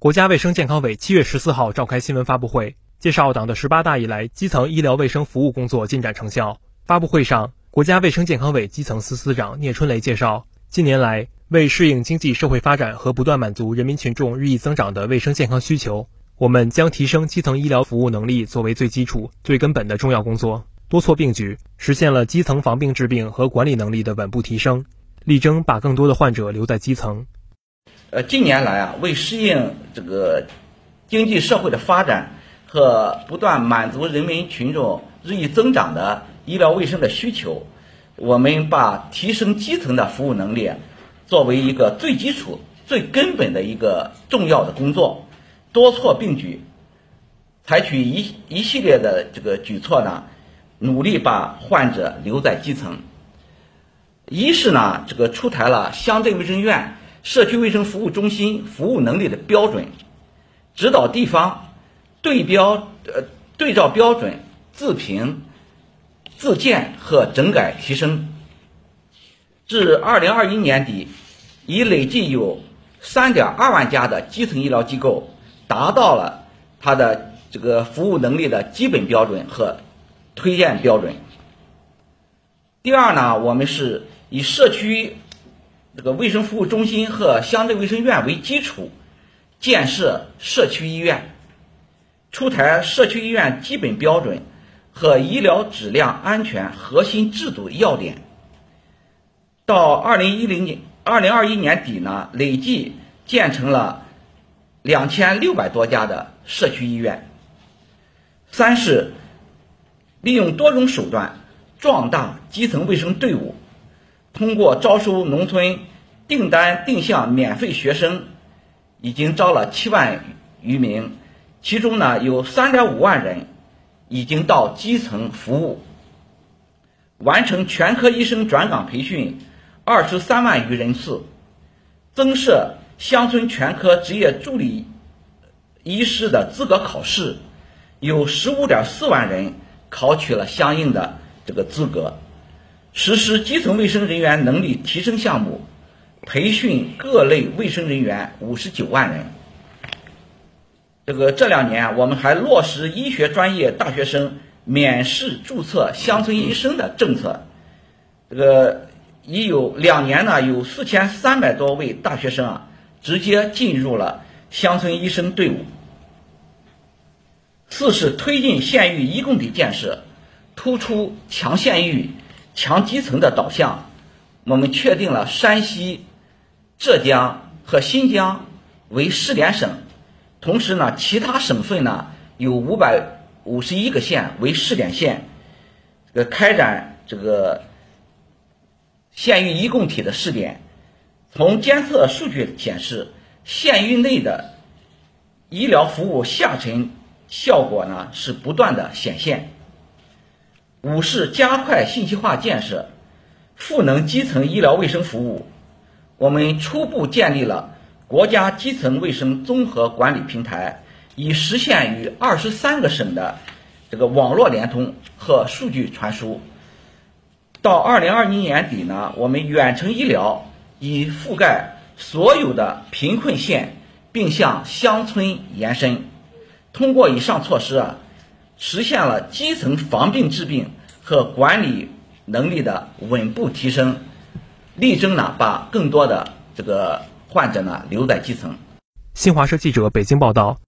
国家卫生健康委七月十四号召开新闻发布会，介绍党的十八大以来基层医疗卫生服务工作进展成效。发布会上，国家卫生健康委基层司司长聂春雷介绍，近年来为适应经济社会发展和不断满足人民群众日益增长的卫生健康需求，我们将提升基层医疗服务能力作为最基础、最根本的重要工作，多措并举，实现了基层防病治病和管理能力的稳步提升，力争把更多的患者留在基层。呃，近年来啊，为适应这个经济社会的发展和不断满足人民群众日益增长的医疗卫生的需求，我们把提升基层的服务能力作为一个最基础、最根本的一个重要的工作，多措并举，采取一一系列的这个举措呢，努力把患者留在基层。一是呢，这个出台了乡镇卫生院。社区卫生服务中心服务能力的标准，指导地方对标呃对照标准自评、自建和整改提升。至二零二一年底，已累计有三点二万家的基层医疗机构达到了它的这个服务能力的基本标准和推荐标准。第二呢，我们是以社区。这个卫生服务中心和乡镇卫生院为基础，建设社区医院，出台社区医院基本标准和医疗质量安全核心制度要点。到二零一零年、二零二一年底呢，累计建成了两千六百多家的社区医院。三是利用多种手段壮大基层卫生队伍。通过招收农村订单定向免费学生，已经招了七万余名，其中呢有三点五万人已经到基层服务，完成全科医生转岗培训二十三万余人次，增设乡村全科职业助理医师的资格考试，有十五点四万人考取了相应的这个资格。实施基层卫生人员能力提升项目，培训各类卫生人员五十九万人。这个这两年，我们还落实医学专业大学生免试注册乡村医生的政策。这个已有两年呢，有四千三百多位大学生啊，直接进入了乡村医生队伍。四是推进县域一共体建设，突出强县域。强基层的导向，我们确定了山西、浙江和新疆为试点省，同时呢，其他省份呢有五百五十一个县为试点县，这个开展这个县域一共体的试点。从监测数据显示，县域内的医疗服务下沉效果呢是不断的显现。五是加快信息化建设，赋能基层医疗卫生服务。我们初步建立了国家基层卫生综合管理平台，已实现与二十三个省的这个网络联通和数据传输。到二零二一年底呢，我们远程医疗已覆盖所有的贫困县，并向乡村延伸。通过以上措施啊。实现了基层防病治病和管理能力的稳步提升，力争呢把更多的这个患者呢留在基层。新华社记者北京报道。